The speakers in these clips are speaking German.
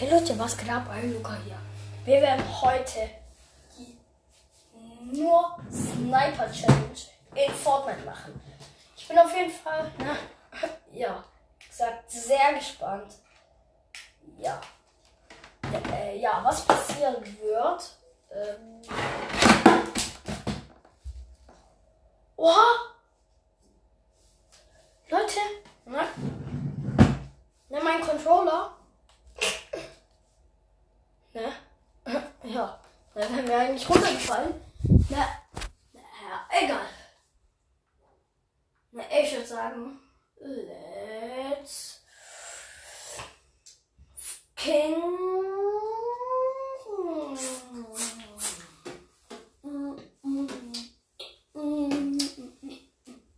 Hey Leute, was geht ab? Euer Luca hier. Wir werden heute die nur Sniper Challenge in Fortnite machen. Ich bin auf jeden Fall, na, ja, gesagt, sehr gespannt. Ja. Ja, äh, ja was passieren wird. Ähm. Oha! Leute, na, na, mein Controller. Ne? Ja, dann wären wir eigentlich runtergefallen. Na, na ja, egal. Na, ich würde sagen, let's King.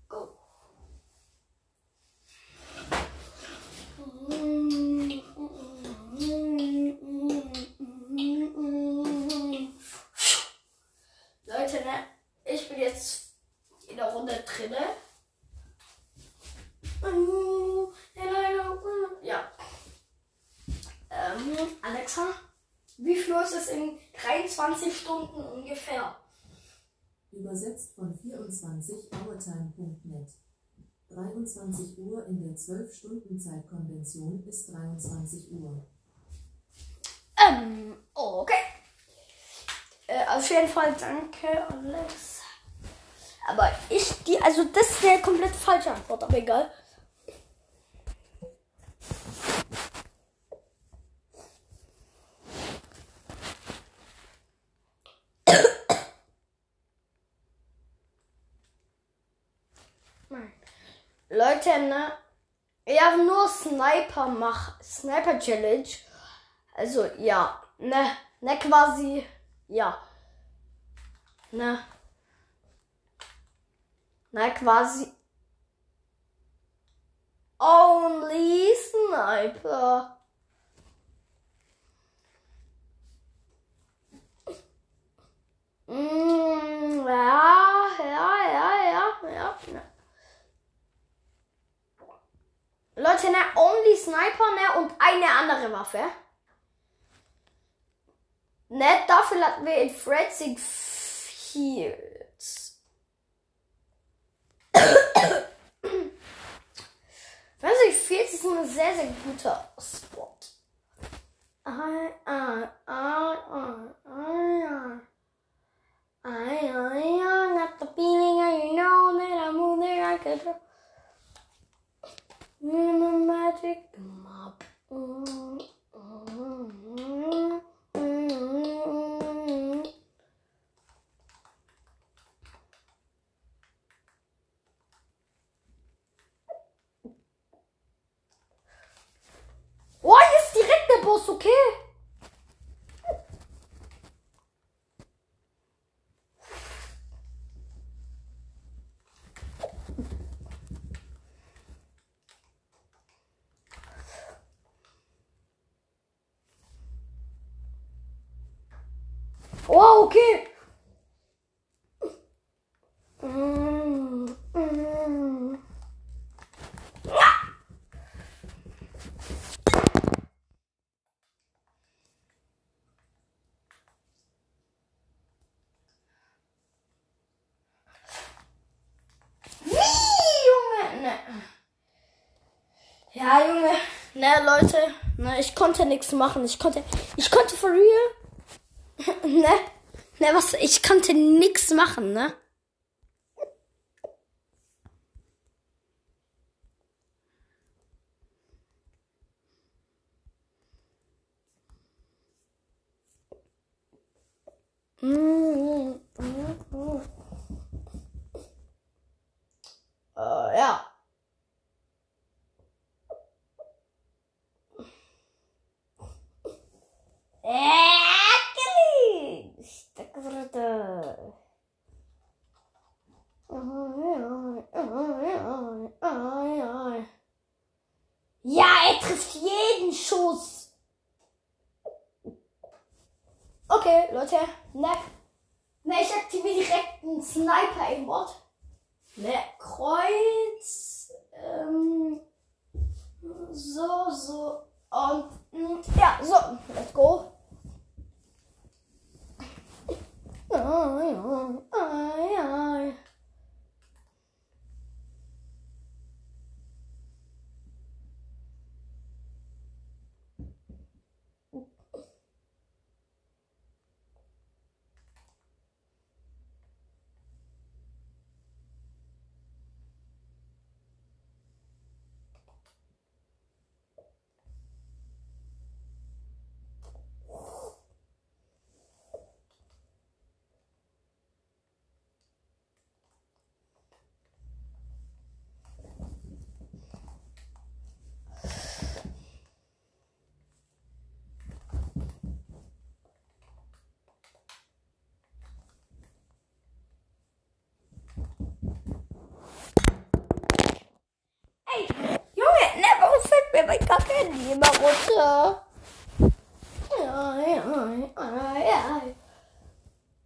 Go. Leute, ne? Ich bin jetzt in der Runde drinne. Ja. Ähm, Alexa, wie viel Uhr ist es in 23 Stunden ungefähr? Übersetzt von 24hourtime.net. 23 Uhr in der 12-Stunden-Zeitkonvention ist 23 Uhr. Ähm, okay. Äh, auf jeden Fall danke, Alex. Aber ich, die, also das der komplett falsche Antwort, aber egal. Nein. Leute, ne? Ich habe nur Sniper mach Sniper Challenge. Also ja, ne, ne quasi, ja. Ne. Ne quasi. Only Sniper. Mm, ja, ja, ja, ja, ja. Ne. Leute, ne, Only Sniper, ne, und eine andere Waffe. Ne, dafür hatten wir in Fretzig Fields. Fretzig Fields ist ein sehr, sehr guter Spot. I, I, I, I, I, I, I, I got the feeling and you know that I'm moving. Mm, a magic mm. Oh, ist direkt der Boss, okay? Oh, okay. Ne. Ja, Junge. Ne, Leute. Ne, ich konnte nichts machen. Ich konnte, ich konnte for real ne? Ne, was? Ich konnte nix machen, ne? Äh, ja. Ekelig! Steckbrüder. Ja, er trifft jeden Schuss. Okay, Leute, ne? Ne, ich aktiviere direkt einen Sniper-Aimbot. Ne, Kreuz. Ähm, so, so. Und mm, ja, so, let's go. Ai, ai, ai, ai. Ey, Junge, ne, warum fällt mir mein Kaffee immer runter?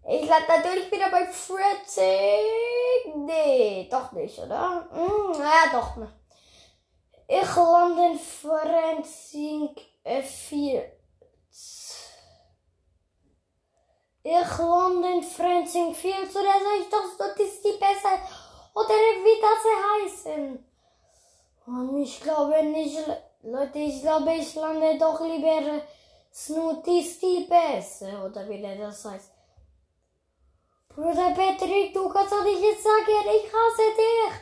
Ich lande natürlich wieder bei Fritzing. Nee, doch nicht, oder? Hm, ja, doch. Ne. Ich lande in Fritzing F4. Ich lande in Fritzing 4. Zu der sag ich doch, ist die besser. Oder wie das heißen. Und ich glaube nicht, Leute, ich glaube, ich lande doch lieber Snooty besser. Oder wie der das heißt. Bruder Patrick, du kannst doch nicht jetzt sagen, ich hasse dich.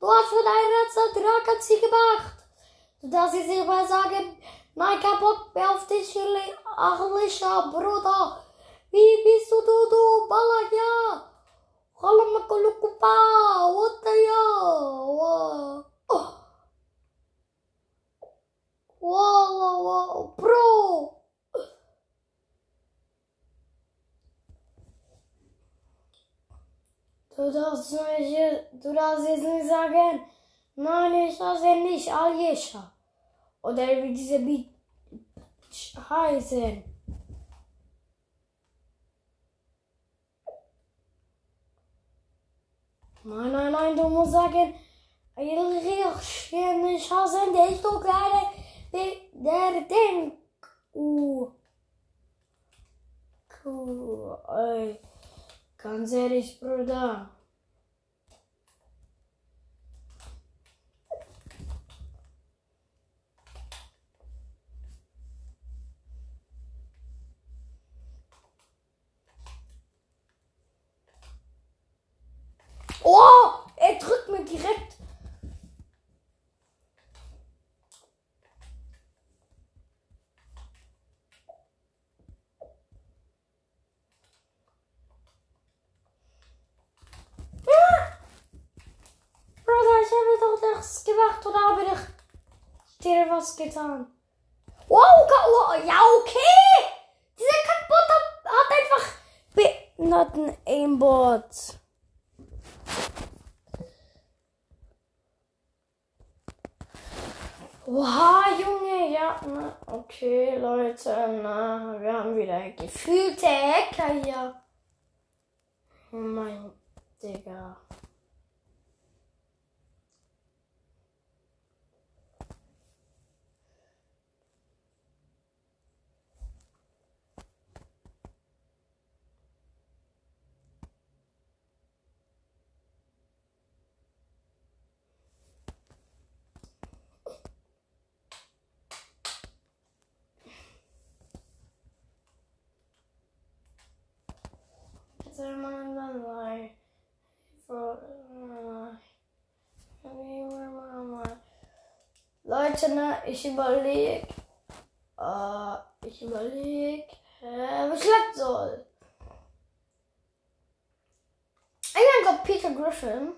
Du hast von deinem Vertrag an sie gemacht. Darfst jetzt nicht mal sagen, nein, kein Bock mehr auf dich, Achlisha, Bruder. Wie bist du, du, du, Balaya? Hallo, Makulukupa, what the ya? Oh. Wow, wow, wow, Bro! Du darfst, nicht, du darfst jetzt nicht sagen, nein, ich hasse nicht Aliesha. Oder wie diese Beat heißen. Nein, nein, nein, du musst sagen, ich nicht hasse dich, du kleine, der Ding. Uh. Cool, ey. Ganz ehrlich, Bruder. Oh, er drückt mir direkt. Bruder, ich habe doch nichts gemacht oder habe ich dir was getan? Wow, oh, ja, okay. Dieser Kackbot hat, hat einfach behinderten Aimbot. Oha, Junge, ja, na, okay, Leute, na, wir haben wieder gefühlte Hacker hier. Oh mein Digga. Leute, ne, ich überleg, äh, ich überleg, äh, was ich soll. Ich glaube Peter Griffin.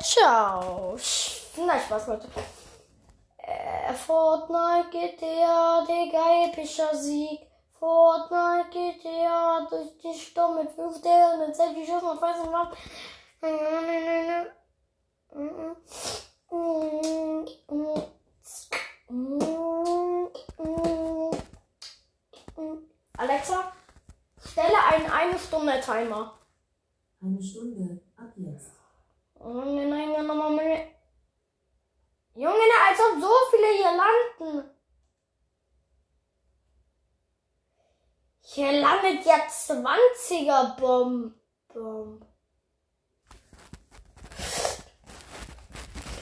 Ciao. Na, Spaß, Leute. Äh, Fortnite GTA, Digga, epischer Sieg. Fortnite GTA durch die Sturm mit 5 der und dann selbst die Schuss und weiß nicht was. Alexa, stelle einen eine Stunde Timer. Eine Stunde ab jetzt. Junge, nein, nochmal meine. Junge, als ob so viele hier landen. Hier landet jetzt 20er Bomb. Bomb.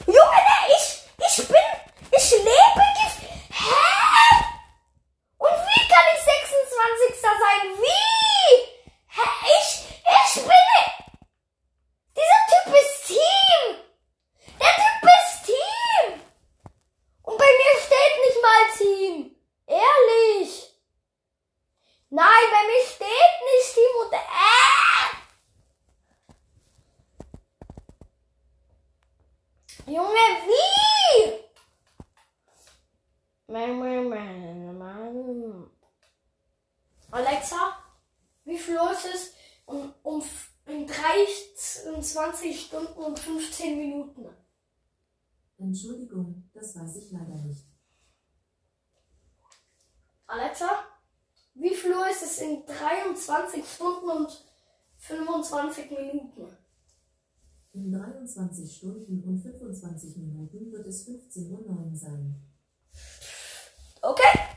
Junge, ne, ich, ich bin, ich lebe. gef- Hä? Und wie kann ich 26. sein? Wie? Hä, ich, ich bin. Dieser Typ ist Team. Der Typ ist Team. Und bei mir steht nicht mal Team. Ehrlich. Nein, bei mir steht nicht Team und äh. Junge, wie? Alexa, wie viel Uhr ist es um, um f- in 23 Stunden und 15 Minuten? Entschuldigung, das weiß ich leider nicht. Alexa, wie viel Uhr ist es in 23 Stunden und 25 Minuten? In 23 Stunden und 25 Minuten wird es 15.09 Uhr sein. Okay.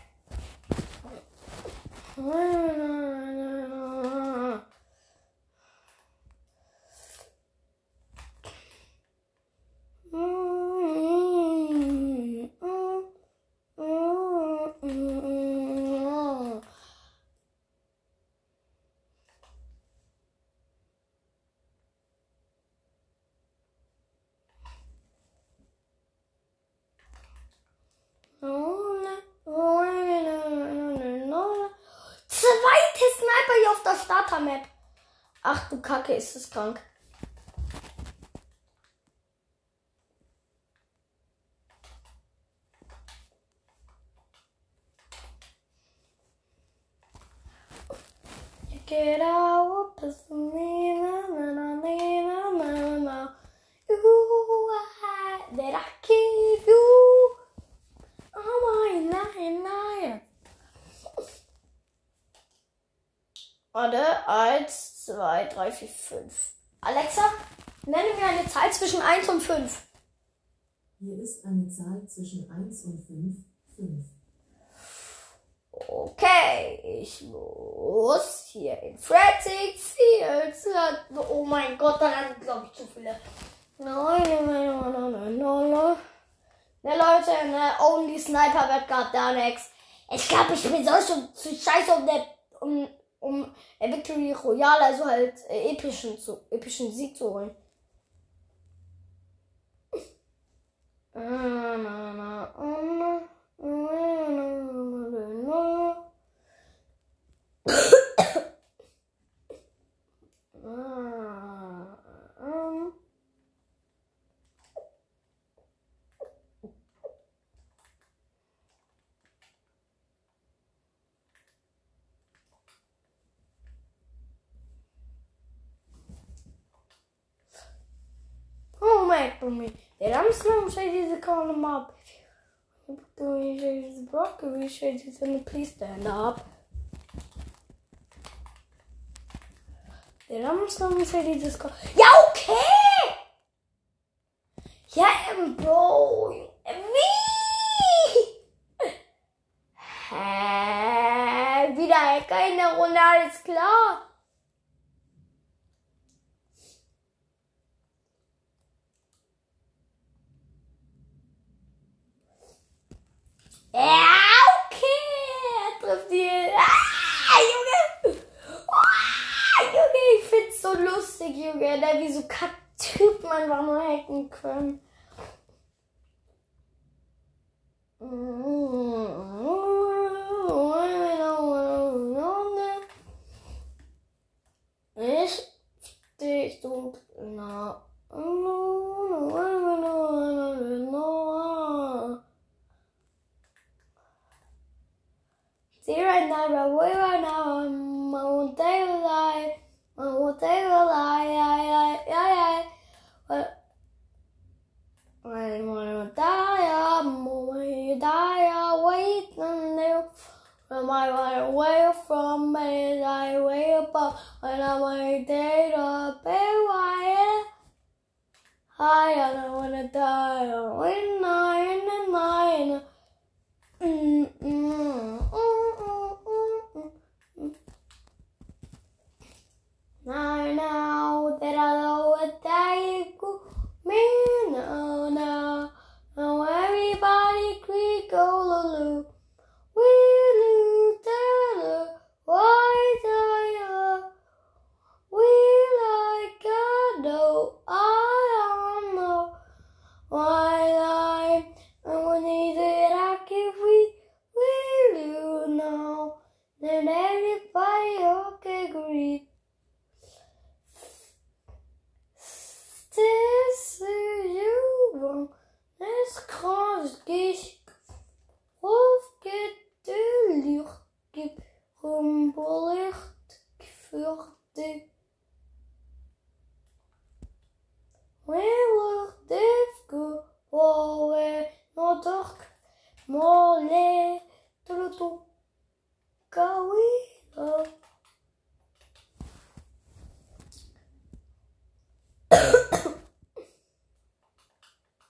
Zweite Sniper hier auf der Starter-Map. Ach du Kacke, ist es. You Get out, piss me, na na na na na na na. You are that I give you. Oh my nine nine. Warte, eins, zwei, drei, vier, fünf. Alexa, nenne mir eine Zahl zwischen 1 und 5. Hier ist eine Zahl zwischen 1 und 5, 5. Okay, ich muss hier in Frantic Fields. Oh mein Gott, da landen, glaube ich, zu viele. Nein, nein, nein, nein, nein, nein, nein. Ne, Leute, ne, Only Sniper wird gerade da nix. Ich glaube, ich bin sonst schon zu scheiße, um, der, um, um Victory Royale, also halt äh, epischen, zu, epischen Sieg zu holen. For me. That I'm Slim Shady to call him up. Doing Shady's broccoli, Shady's gonna please stand up. That I'm Slim Shady just call. Ja, okay! Ja, ähm, Bro. Wie? Hä? Wieder Hacker in der Runde, alles klar. Ja, okay. Er trifft die. Ah, Junge. Ah, Junge, ich find's so lustig, Junge. Da wie so Kacktypen einfach nur hacken können. away right now. I'm, I won't take a lie. I won't take a lie. Yeah, yeah, yeah, yeah. But I didn't want to die. I'm when you die, I wait until from I run away from me? I way up when I'm a dead or beware. I don't wanna die. When nine and nine.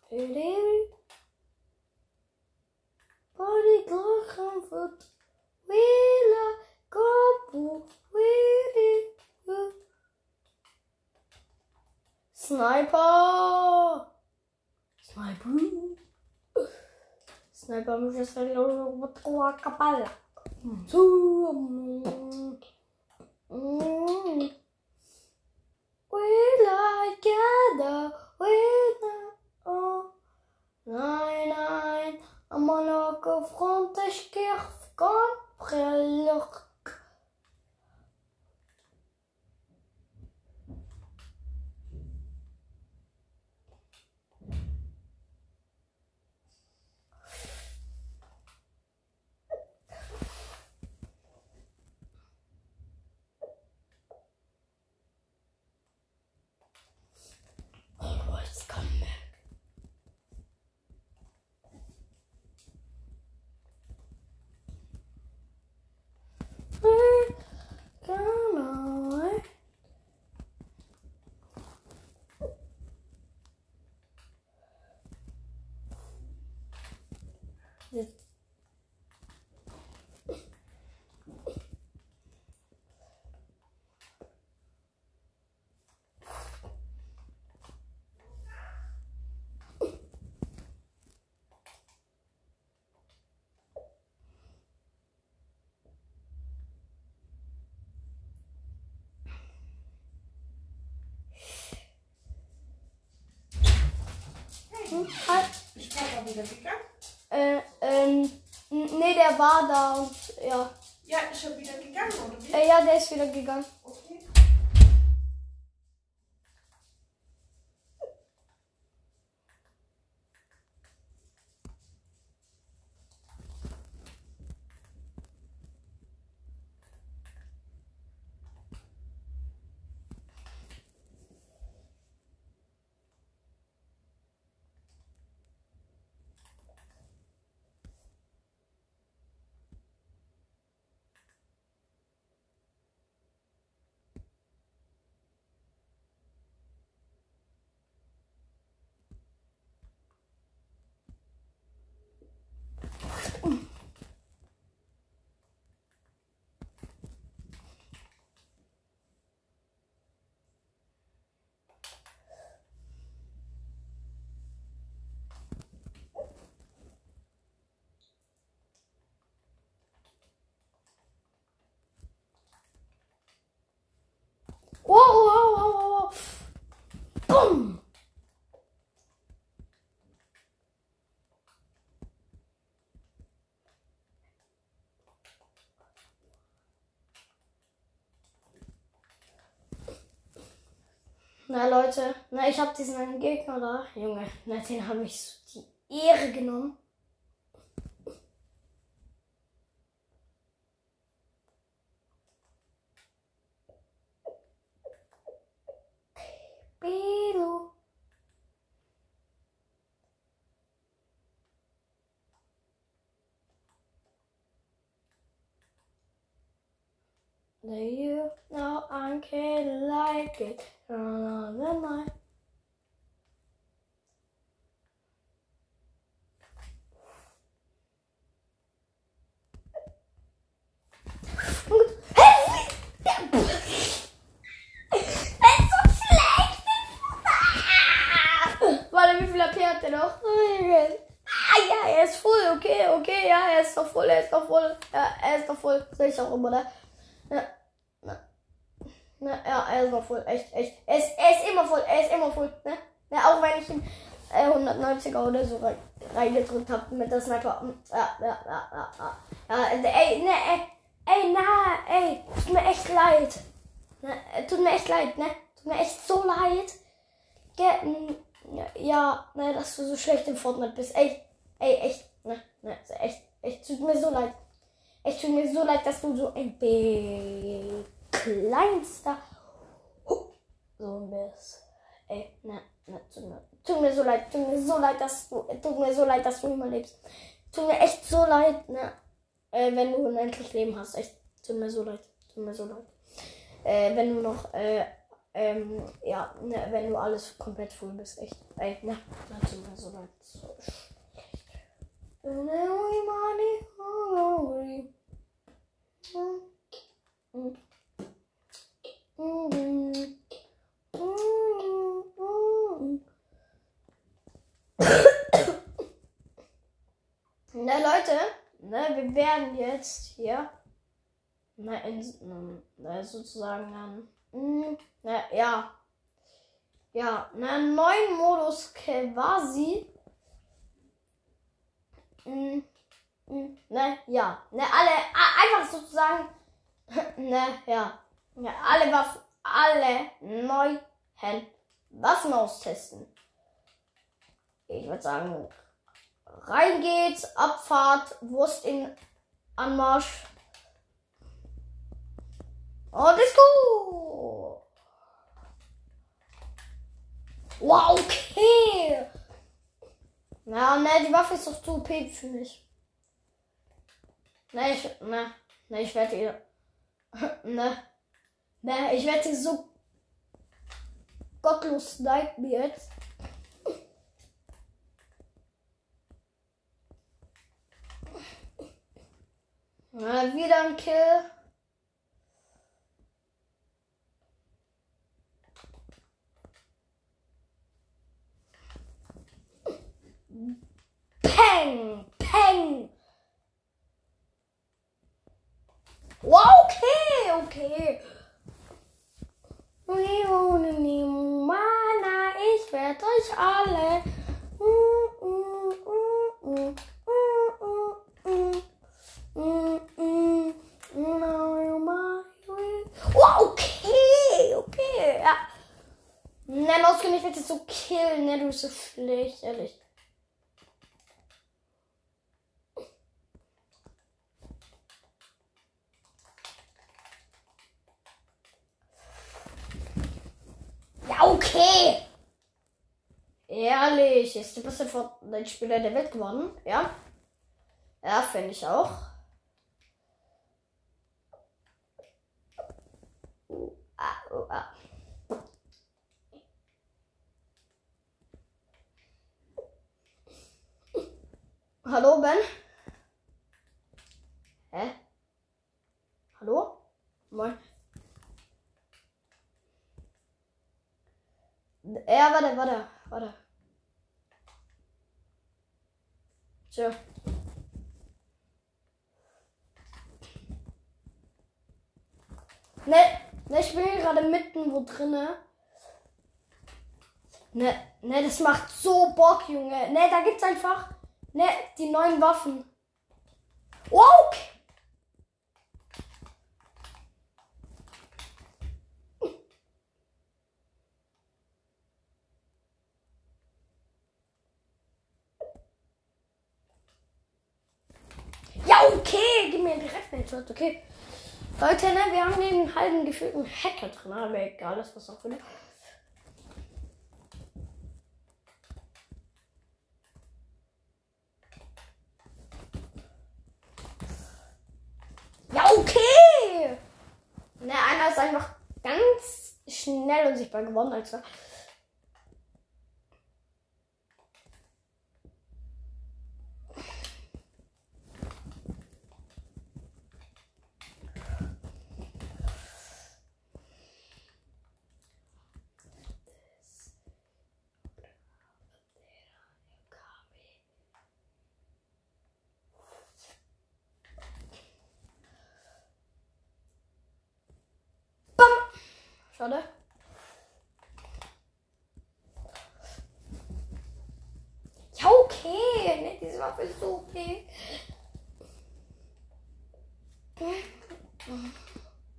Today, body glow comfort. Willa, gobble, willy, Sniper! Sniper! Sniper mu się serio odkła kapela. Will I gather? Will fronte scherf contre leur Halt. Ist Papa wieder gegangen? Äh, ähm, nee, der war da und ja. Ja, ist er wieder gegangen, oder wie? Äh, ja, der ist wieder gegangen. Okay. Wow, wow, wow, wow. Bumm. Na Leute, na ich hab diesen einen Gegner da. Junge, na den habe ich die Ehre genommen. The you know I can't like it. Night. Ja, er ist voll, okay, okay, ja, er ist doch voll, er ist doch voll, ja, er ist doch voll, sehe ich auch immer, ne? Ja, na, ja, er ist noch voll, echt, echt, er ist, er ist immer voll, er ist immer voll, ne? Ja, auch wenn ich ihn äh, 190er oder so rein, reingedrückt habe mit der Sniper, ja, ja, ja, ja, ja, ja, ey, ne, ey, ey, na, ey, tut mir echt leid, ne, tut mir echt leid, ne, tut mir echt so leid, Ge ja, ne, dass du so schlecht im Fortnite bist. Ey, ey, echt, ne, ne, echt, echt, tut mir so leid. Echt tut mir so leid, dass du so ein kleinster so bist. Ey, ne, ne, tut mir, tut mir so leid, tut mir so leid, dass du, tut mir so leid, dass du immer lebst. Tut mir echt so leid, ne, äh, wenn du unendlich Leben hast. Echt, tut mir so leid, tut mir so leid. Äh, wenn du noch, äh, ähm, ja, ne, wenn du alles komplett voll bist, echt. Ey, ne, das tut mir so leid. So Na Leute, ne, wir werden jetzt hier na, in, na, sozusagen dann Mm, na, ja. Ja, einen neuen Modus quasi. Mm, mm, ne, ja. Ne, alle, einfach sozusagen. ne, ja. Ja. Alle Waffen, alle neuen Waffen austesten. Ich würde sagen, rein geht's, Abfahrt, Wurst in Anmarsch. Oh, Disco! Wow, okay! Na, ne, die Waffe ist doch zu OP für mich. Ne, ich, ne, ne, ich werde ihr, ne, ne, ich werde sie so gottlos snipen jetzt. Na, wieder ein Kill. Peng! Peng! Wow, okay, okay. Mana, ich werde euch alle. Wow, okay, okay, ja. Nein, Oskar, ich werde dich so killen, ne, du bist so schlecht, ehrlich. Okay. Ehrlich, ist der beste Fortnite-Spieler der Welt geworden. Ja. Ja, finde ich auch. Uh, ah, uh. Hallo, Ben? Hä? Hallo? Moin. Ja, warte, warte, warte. Tja. Ne, ne, ich bin gerade mitten wo drinne. Ne, ne, das macht so Bock, Junge. Ne, da gibt's einfach, ne, die neuen Waffen. Wow! okay, Platz, okay. Leute, ne, wir haben den halben gefühlten Hacker drin, aber egal, das was auch wieder. Ja, okay! Ne, einer ist einfach ganz schnell unsichtbar geworden, als er. Ja, okay. Ne, diese Waffe ist so okay.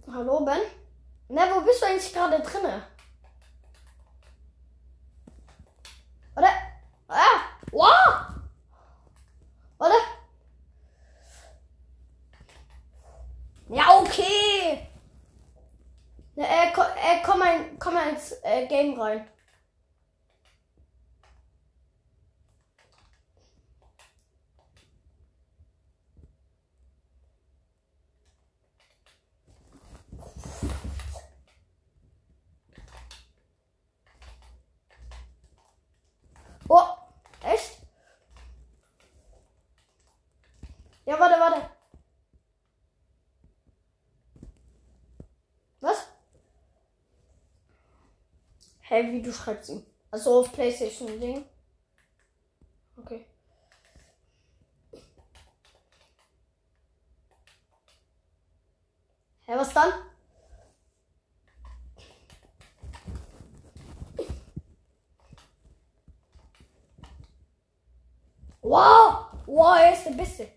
Hallo, Ben? Ne, wo bist du eigentlich gerade drinne? Warte, warte. Was? Hä, wie du schreibst ihn? Also auf Playstation Ding. Okay. Hä, was dann? Wow! Wow, er ist der Beste.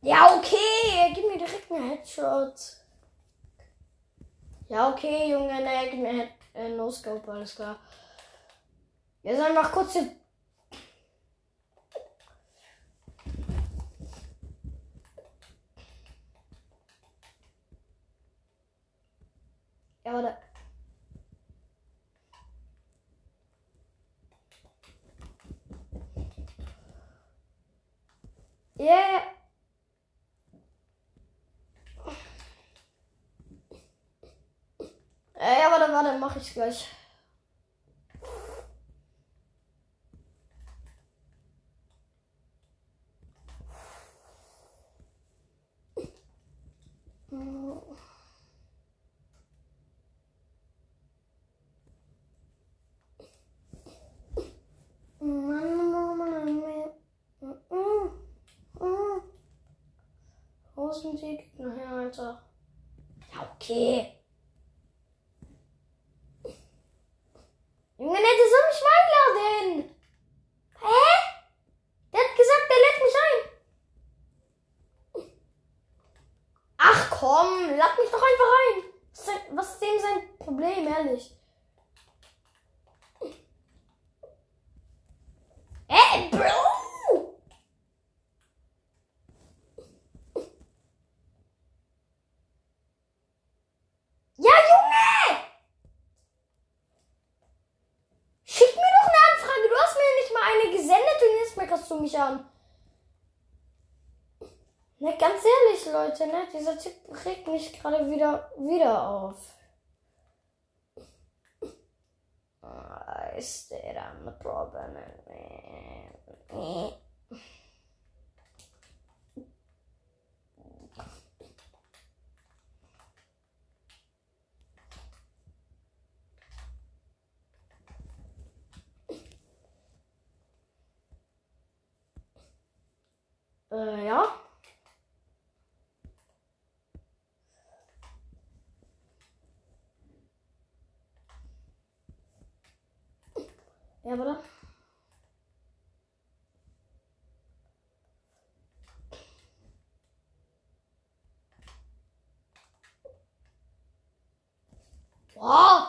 Ja, okay, gib mir direkt einen Headshot. Ja, okay, Junge, ne, gib mir Head äh, No Scope, alles klar. Sollen noch kurz den. Ja, warte. Yeah. Äh, ja, warte, warte, mach ich gleich. Rosensieg, nachher, Alter. Ja, okay. Junge, ne, der soll mich mal einladen. Hä? Der hat gesagt, der lädt mich ein. Ach komm, lad mich doch einfach ein. Was ist, denn- was ist dem sein Problem, ehrlich? Ey, Bro! Ja, Junge! Schick mir doch eine Anfrage. Du hast mir nicht mal eine gesendet und jetzt meckerst du mich an. Ne, ganz ehrlich, Leute, ne? Dieser Typ regt mich gerade wieder, wieder auf. Ah, Is there a problem? Äh, ja. Ja, oder? Wow!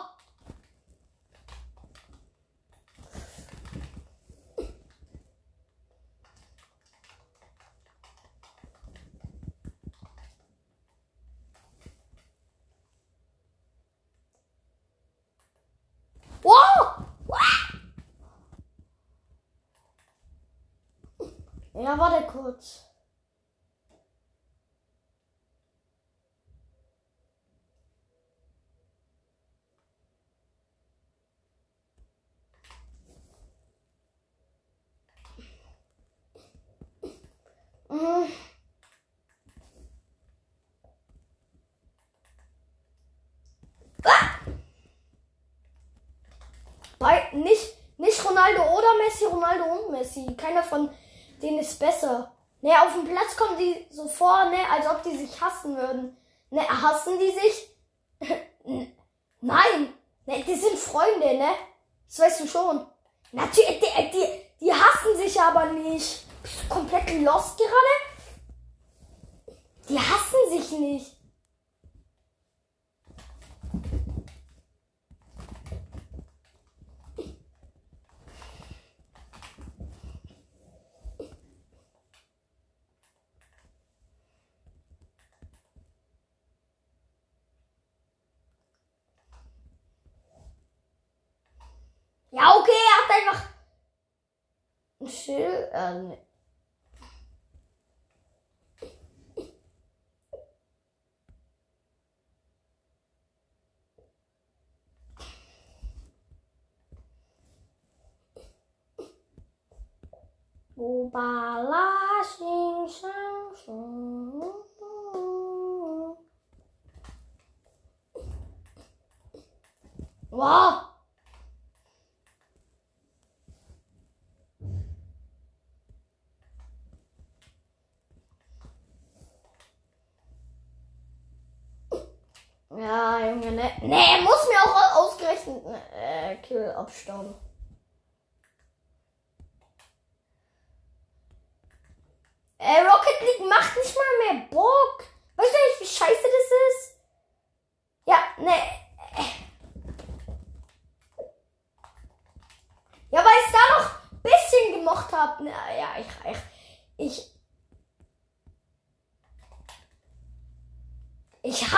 Ja, warte kurz. Ah! Nicht, nicht Ronaldo oder Messi, Ronaldo und Messi. Keiner von denen ist besser. Ne, auf dem Platz kommen die so vor, ne, als ob die sich hassen würden. Ne, hassen die sich? Nein. Ne, die sind Freunde, ne? Das weißt du schon. Natürlich, die, die, die hassen sich aber nicht. Bist du komplett lost gerade? Die hassen sich nicht. 嗯。不把那心上锁，我。Ja, Junge, ne. Ne, er muss mir auch ausgerechnet äh, Kill abstauben. Äh, Rocket League macht nicht mal mehr Bock. Weißt du nicht, wie scheiße das ist? Ja, ne. Ja, weil ich da noch ein bisschen gemocht habe. Ja, ich, ich, ich, Ich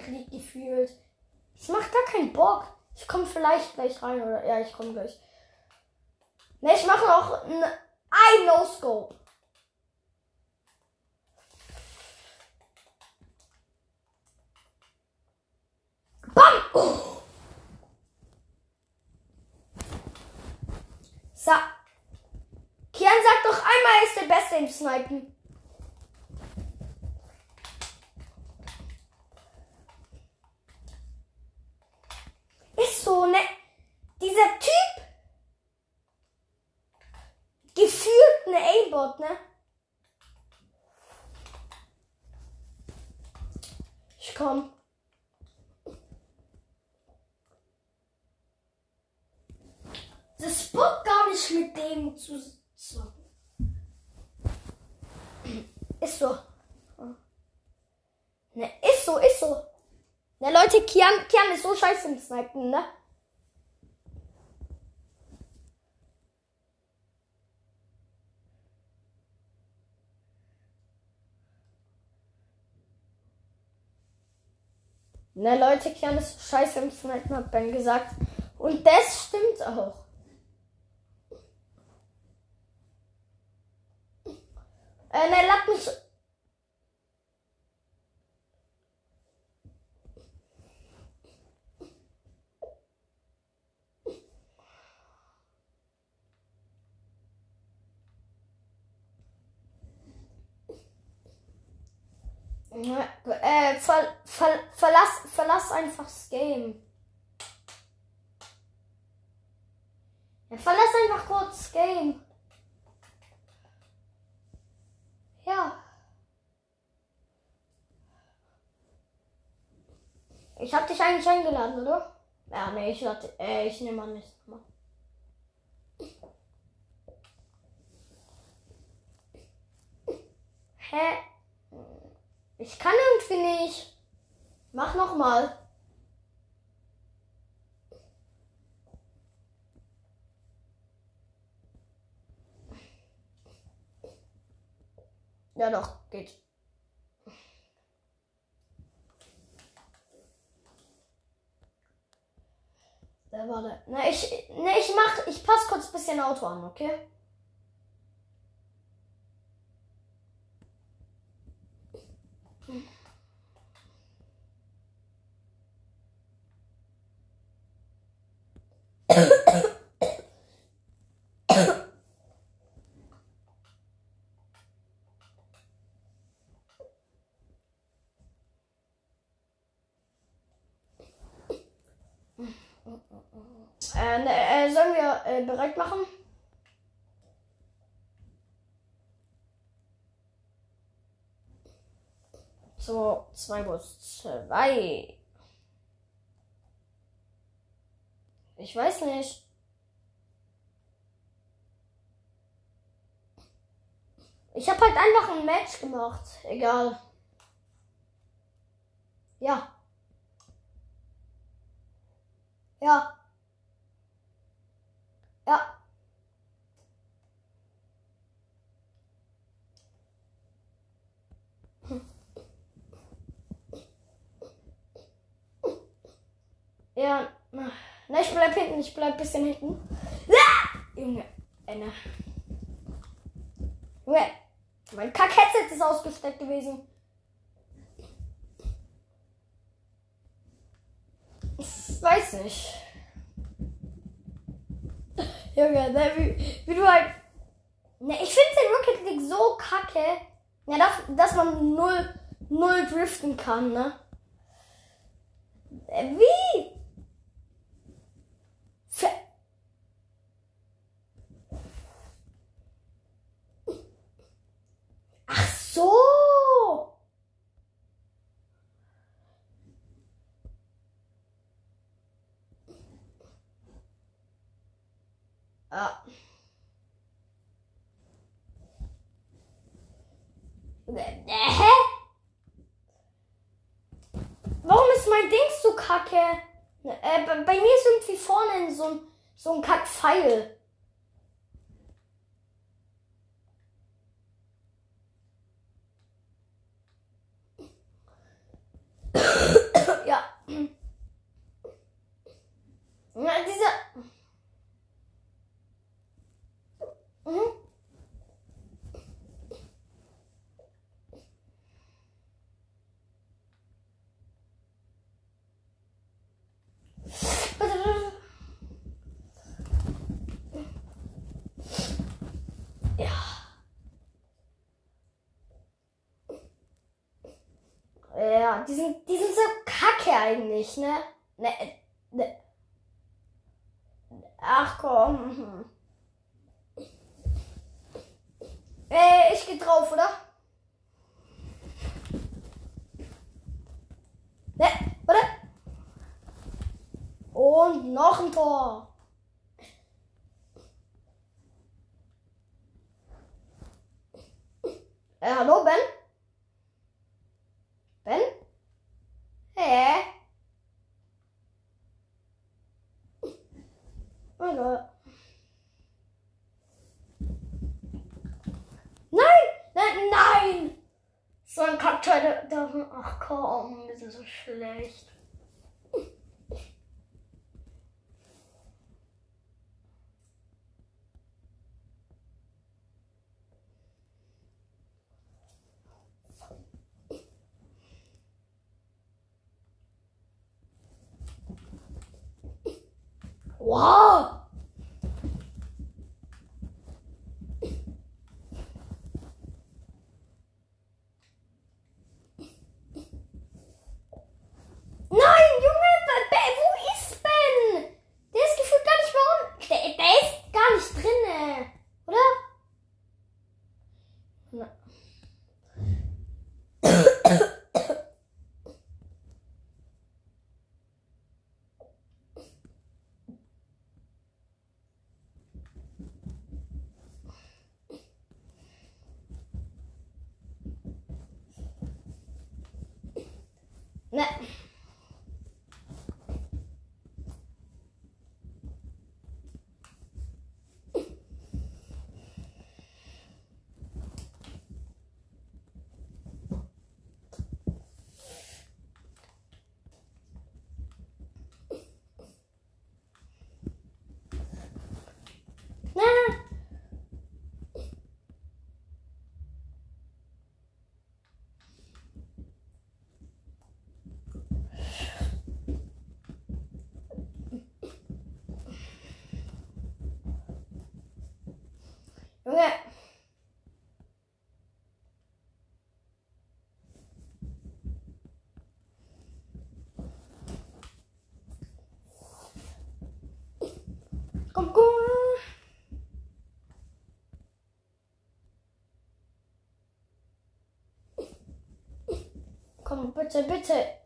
League gefühlt. Es macht gar keinen Bock. Ich komme vielleicht gleich rein oder ja, ich komme gleich. Ne, ich mache noch ein, ein No-Scope. Bam! Oh. So. Kian sagt doch einmal, er ist der Beste im Snipen. Ist so, ne? Dieser Typ gefühlt eine Aimbot, ne? Ich komm. Das Bock gar nicht mit dem zu zocken. Ist so. Ne, ist so, ist so. Ne, Leute, Kian, Kian ist so scheiße im Snipen, ne? Ne, Leute, Kian ist scheiße im Snipen, hat Ben gesagt. Und das stimmt auch. Äh, ne, lass mich Äh, ver, ver, verlass, verlass einfach das Game. Ja, verlass einfach kurz das Game. Ja. Ich hab dich eigentlich eingeladen, oder? Ja, nee, ich lade, äh, ich nehme an nicht mal. Hä? Ich kann irgendwie nicht. Mach noch Ja, doch, geht. Ja, warte. Na, ich, ne, ich mach, ich pass kurz ein bisschen Auto an, okay? Hm. Äh, ne, äh, sollen wir äh, bereit machen? So, 2 plus 2. Ich weiß nicht. Ich habe halt einfach ein Match gemacht. Egal. Ja. Ja. Ja. Ja, na, ich bleib hinten, ich bleib bisschen hinten. Ah! Junge, Enne. Junge, mein Kack-Headset ist ausgesteckt gewesen. Ich weiß nicht. Junge, ne, wie, wie du halt. Ne, ich finde den Rocket League so kacke. Ja, dass, dass man null, null driften kann, ne? Äh, Wie? Ver Ach so. Ah. Hä? Warum ist mein Ding so kacke? Äh, bei mir ist irgendwie vorne so ein, so ein Kackpfeil. ja. Ja, dieser. Mhm. Ja. Die sind, die sind so kacke eigentlich, ne? Ne, ne. Ach komm. Äh, ich geh drauf, oder? Ne, oder? Und noch ein Tor. Äh, hallo, Ben? Ben? Hä? Oh Gott. Nein! Nein, nein! So ein Kackteil da. Ach komm, wir sind so schlecht. Wow! Bitte, bitte.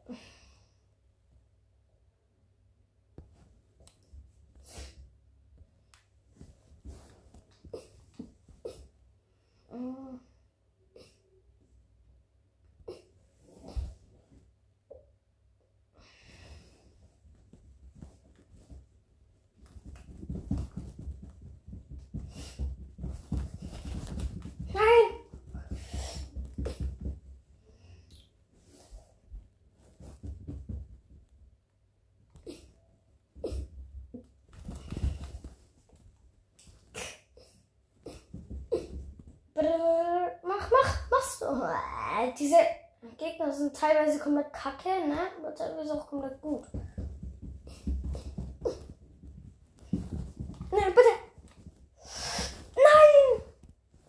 Mach, mach, machst du. Äh, Diese Gegner sind teilweise komplett kacke, ne? Aber teilweise auch komplett gut. Nein, bitte! Nein!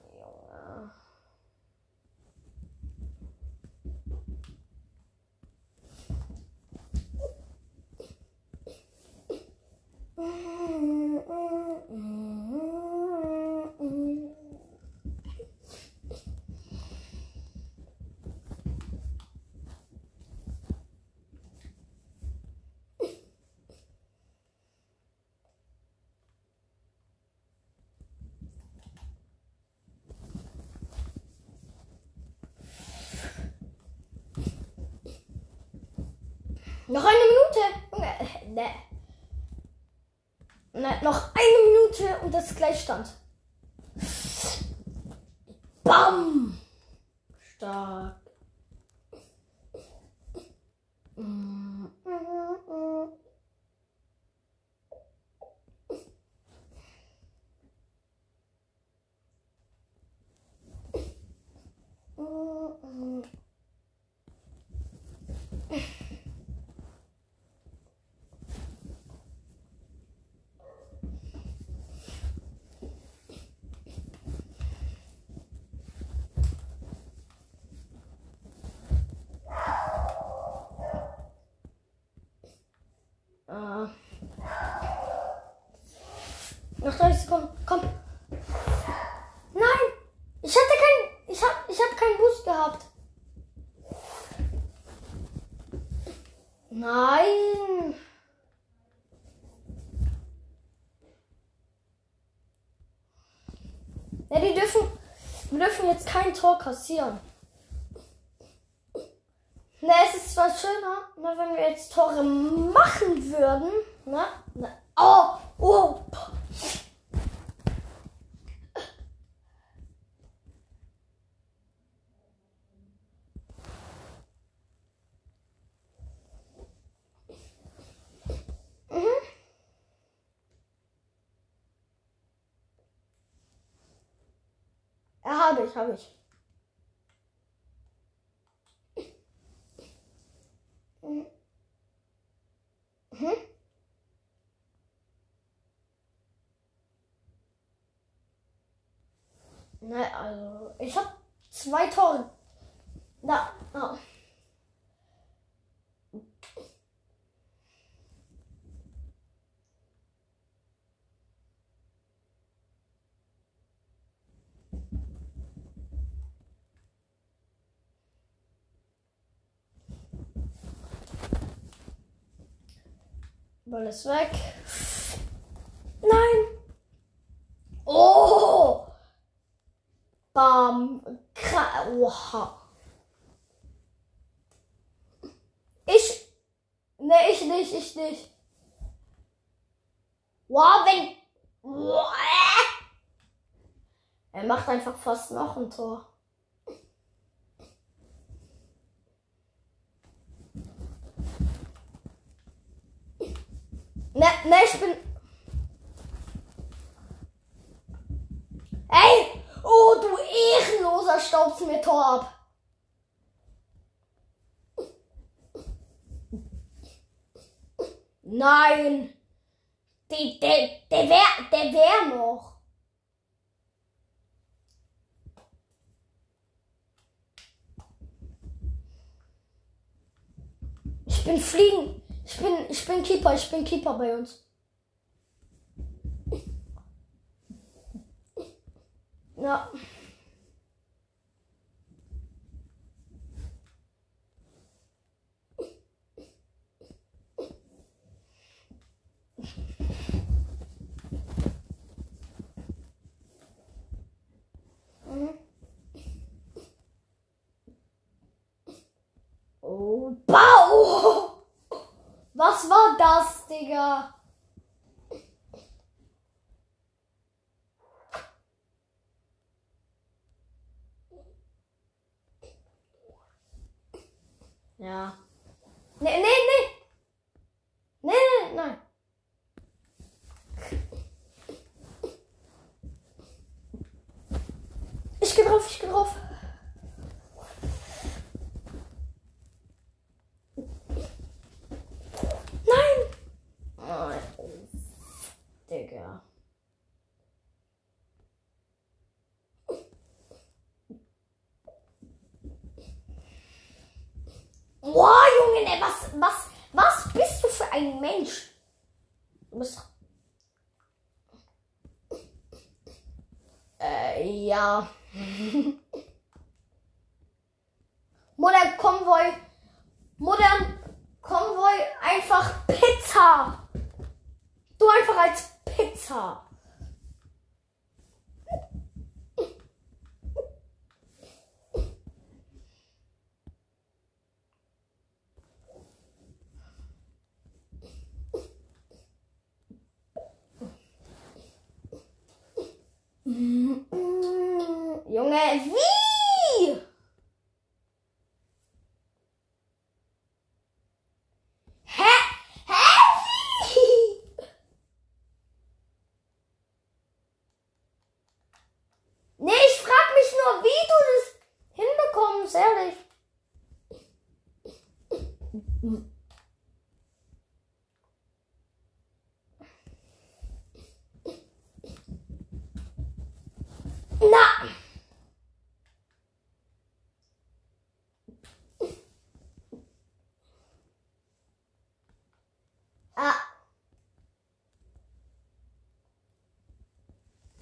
Junge. Noch eine Minute. Äh, ne. Ne, noch eine Minute und das Gleichstand. Bam! Stark. Mm, mm, mm. Mm, mm. Äh. Noch 30 Sekunden. Komm. Nein! Ich hatte keinen. Ich hab, ich hab keinen Boost gehabt. Nein! Ja, die dürfen. Wir dürfen jetzt kein Tor kassieren. Ne, es ist zwar schöner, ne, wenn wir jetzt Tore machen würden. Ne? ne. Oh, oh. Mhm. Habe ich, habe ich. Mhm. Ne, also, ich habe zwei Tore. Da, oh. Ball ist weg. Nein! Oh! Bam! Kra Oha! Ich. Ne, ich nicht, ich nicht. Wow, wenn. Er macht einfach fast noch ein Tor. Ne, ne, ich bin. Ey! Oh, du Ehrenloser, staubst mir Tor ab. Nein. Der, der, der wäre der wär noch. Ich bin Fliegen. Ich bin, ich bin Keeper. Ich bin Keeper bei uns. Ja. Oh, Bau! Was war das, Digga? Ja. Nee, nee, nee. Nee, nee, nein. Junge, ey, was, was, was bist du für ein Mensch? Du bist. Äh, ja. Modern Konvoi. Modern Konvoi einfach Pizza. Du einfach als Pizza. Junge, wie?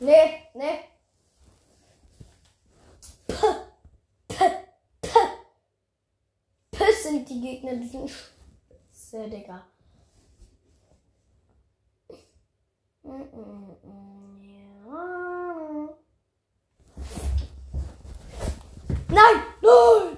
Nee, nee. P, p, p. P sind die Gegner, die sind sehr dicker. Mm, mm, mm, nein! Nein!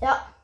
Ja.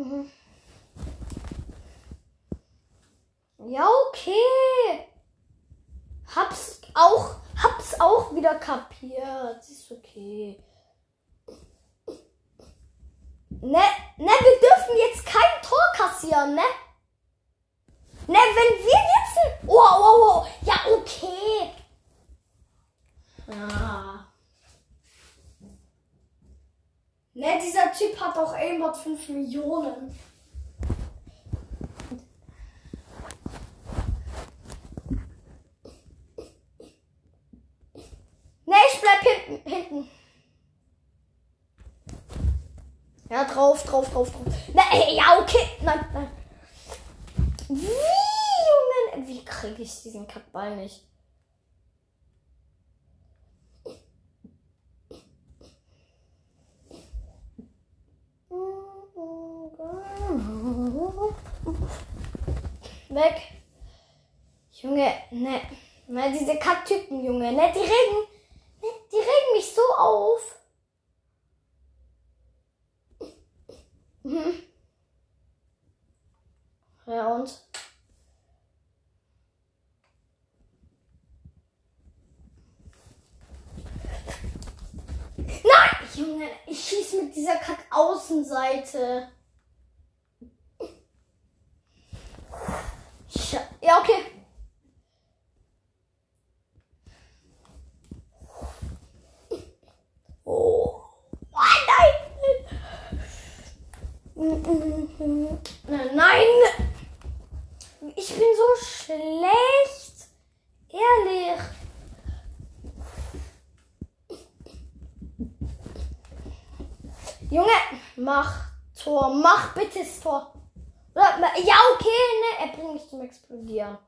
Mhm. Ja, okay. Hab's auch, hab's auch wieder kapiert. Ist okay. Ne, ne, wir dürfen jetzt kein Tor kassieren, ne? Ne, wenn wir jetzt. Oh, oh, oh. Ja, okay. Ah. Ne, dieser Typ hat auch Aimbot 5 Millionen. Ne, ich bleib hinten. hinten. Ja, drauf, drauf, drauf, drauf. Na, ey, ja, okay. Nein, nein. Wie, Junge? Wie kriege ich diesen Kackball nicht? Weg. Junge, ne. Ne, diese Kacktypen, Junge, ne, die regen. Ne, die regen mich so auf. Mhm. Ja und? Nein! Junge, ich schieß mit dieser Kack-Außenseite. Scha- Ja, okay. Oh. Oh, nein! Ich bin so schlecht. Ehrlich. Junge, mach Tor. Mach bitte das Tor. Ja, okay, ne? Er bringt mich zum Explodieren.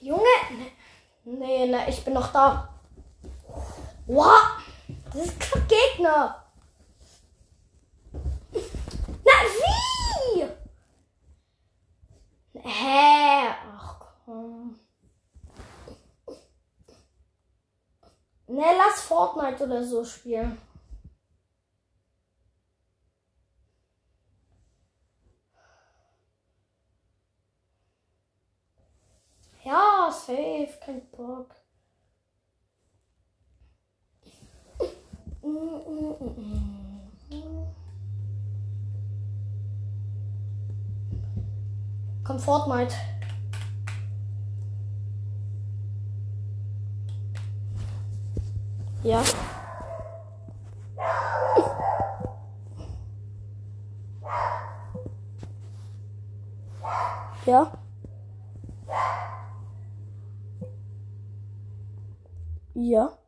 Junge, ne, nee, ne, ich bin noch da. Wow, das ist kein Gegner. Na, wie? Hä? Ach komm. Ne, lass Fortnite oder so spielen. Ja, safe, kein Bock. Komm, Fortnite. Ja. Ja. Ja.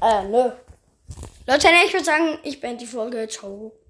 Äh, nö. Leute, ich würde sagen, ich beende die Folge. Ciao.